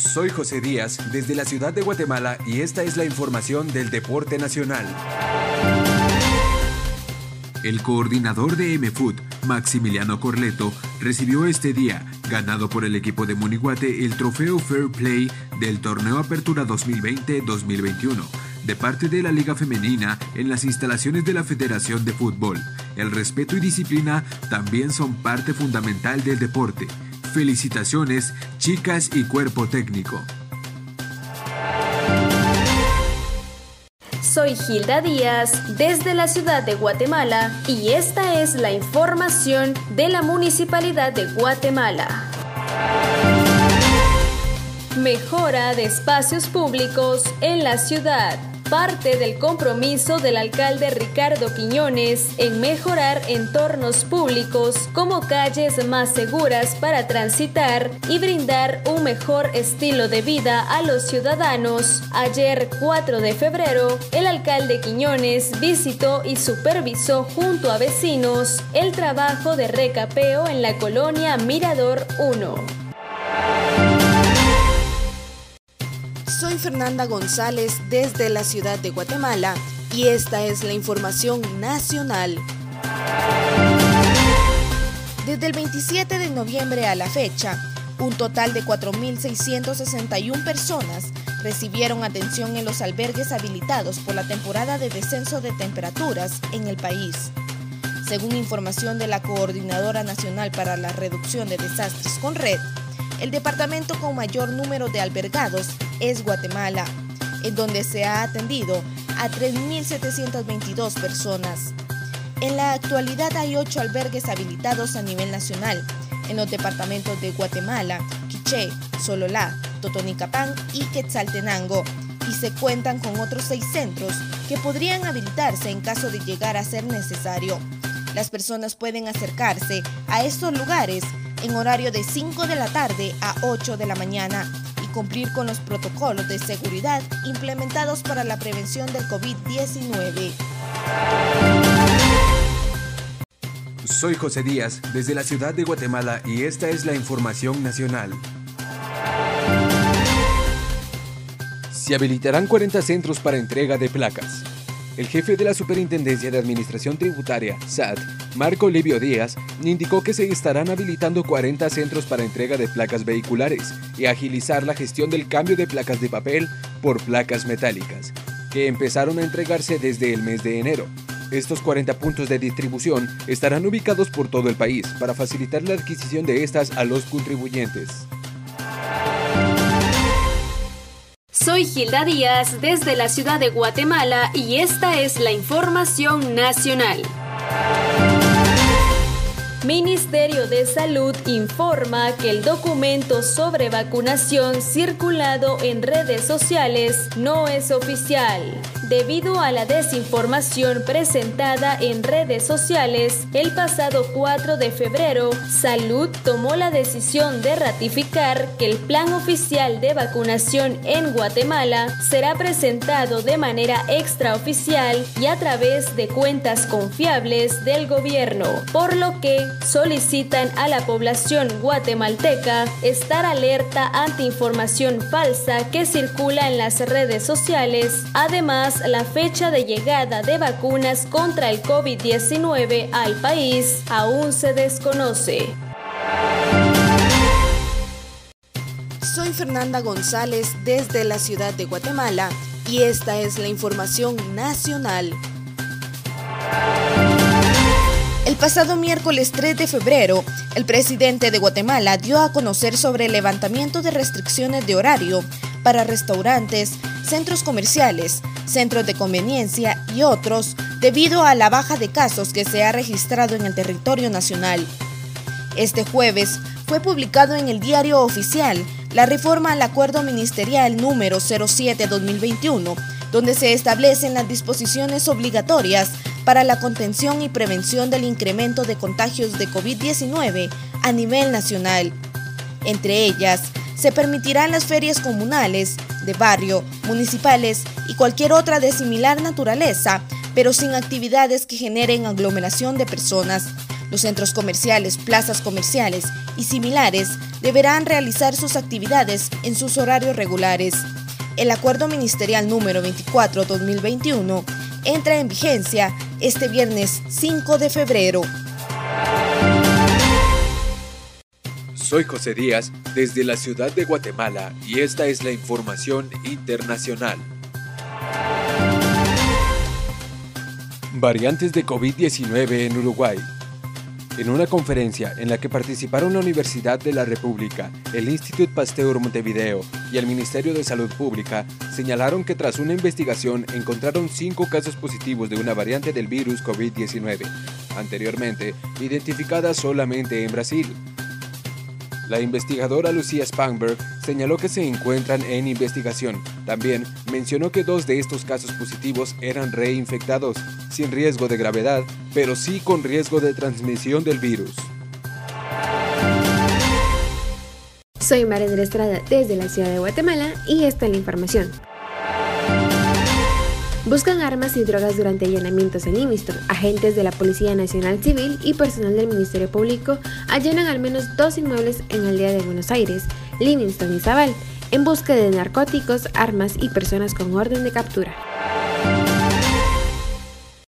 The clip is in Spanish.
Soy José Díaz desde la ciudad de Guatemala y esta es la información del deporte nacional. El coordinador de MFoot, Maximiliano Corleto, recibió este día, ganado por el equipo de Moniguate, el trofeo Fair Play del torneo Apertura 2020-2021 de parte de la Liga Femenina en las instalaciones de la Federación de Fútbol. El respeto y disciplina también son parte fundamental del deporte. Felicitaciones, chicas y cuerpo técnico. Soy Gilda Díaz desde la ciudad de Guatemala y esta es la información de la Municipalidad de Guatemala. Mejora de espacios públicos en la ciudad parte del compromiso del alcalde Ricardo Quiñones en mejorar entornos públicos como calles más seguras para transitar y brindar un mejor estilo de vida a los ciudadanos. Ayer 4 de febrero, el alcalde Quiñones visitó y supervisó junto a vecinos el trabajo de recapeo en la colonia Mirador 1. Soy Fernanda González desde la ciudad de Guatemala y esta es la información nacional. Desde el 27 de noviembre a la fecha, un total de 4.661 personas recibieron atención en los albergues habilitados por la temporada de descenso de temperaturas en el país. Según información de la Coordinadora Nacional para la Reducción de Desastres con Red, el departamento con mayor número de albergados es Guatemala, en donde se ha atendido a 3.722 personas. En la actualidad hay ocho albergues habilitados a nivel nacional en los departamentos de Guatemala, Quiché, Sololá, Totonicapán y Quetzaltenango, y se cuentan con otros seis centros que podrían habilitarse en caso de llegar a ser necesario. Las personas pueden acercarse a estos lugares en horario de 5 de la tarde a 8 de la mañana cumplir con los protocolos de seguridad implementados para la prevención del COVID-19. Soy José Díaz desde la ciudad de Guatemala y esta es la información nacional. Se habilitarán 40 centros para entrega de placas. El jefe de la Superintendencia de Administración Tributaria, SAT, Marco Livio Díaz, indicó que se estarán habilitando 40 centros para entrega de placas vehiculares y agilizar la gestión del cambio de placas de papel por placas metálicas, que empezaron a entregarse desde el mes de enero. Estos 40 puntos de distribución estarán ubicados por todo el país para facilitar la adquisición de estas a los contribuyentes. Soy Gilda Díaz desde la ciudad de Guatemala y esta es la información nacional. Ministerio de Salud informa que el documento sobre vacunación circulado en redes sociales no es oficial. Debido a la desinformación presentada en redes sociales, el pasado 4 de febrero, Salud tomó la decisión de ratificar que el plan oficial de vacunación en Guatemala será presentado de manera extraoficial y a través de cuentas confiables del gobierno, por lo que solicitan a la población guatemalteca estar alerta ante información falsa que circula en las redes sociales. Además, la fecha de llegada de vacunas contra el COVID-19 al país aún se desconoce. Soy Fernanda González desde la ciudad de Guatemala y esta es la información nacional. Pasado miércoles 3 de febrero, el presidente de Guatemala dio a conocer sobre el levantamiento de restricciones de horario para restaurantes, centros comerciales, centros de conveniencia y otros debido a la baja de casos que se ha registrado en el territorio nacional. Este jueves fue publicado en el diario oficial la reforma al acuerdo ministerial número 07-2021, donde se establecen las disposiciones obligatorias para la contención y prevención del incremento de contagios de COVID-19 a nivel nacional. Entre ellas, se permitirán las ferias comunales, de barrio, municipales y cualquier otra de similar naturaleza, pero sin actividades que generen aglomeración de personas. Los centros comerciales, plazas comerciales y similares deberán realizar sus actividades en sus horarios regulares. El acuerdo ministerial número 24-2021 entra en vigencia este viernes 5 de febrero. Soy José Díaz desde la ciudad de Guatemala y esta es la información internacional. Variantes de COVID-19 en Uruguay. En una conferencia en la que participaron la Universidad de la República, el Institut Pasteur Montevideo y el Ministerio de Salud Pública, señalaron que tras una investigación encontraron cinco casos positivos de una variante del virus COVID-19, anteriormente identificada solamente en Brasil. La investigadora Lucía Spangberg señaló que se encuentran en investigación. También mencionó que dos de estos casos positivos eran reinfectados, sin riesgo de gravedad, pero sí con riesgo de transmisión del virus. Soy María Estrada desde la ciudad de Guatemala y esta es la información. Buscan armas y drogas durante allanamientos en Livingston. Agentes de la Policía Nacional Civil y personal del Ministerio Público allanan al menos dos inmuebles en el día de Buenos Aires, Livingston y Zabal, en busca de narcóticos, armas y personas con orden de captura.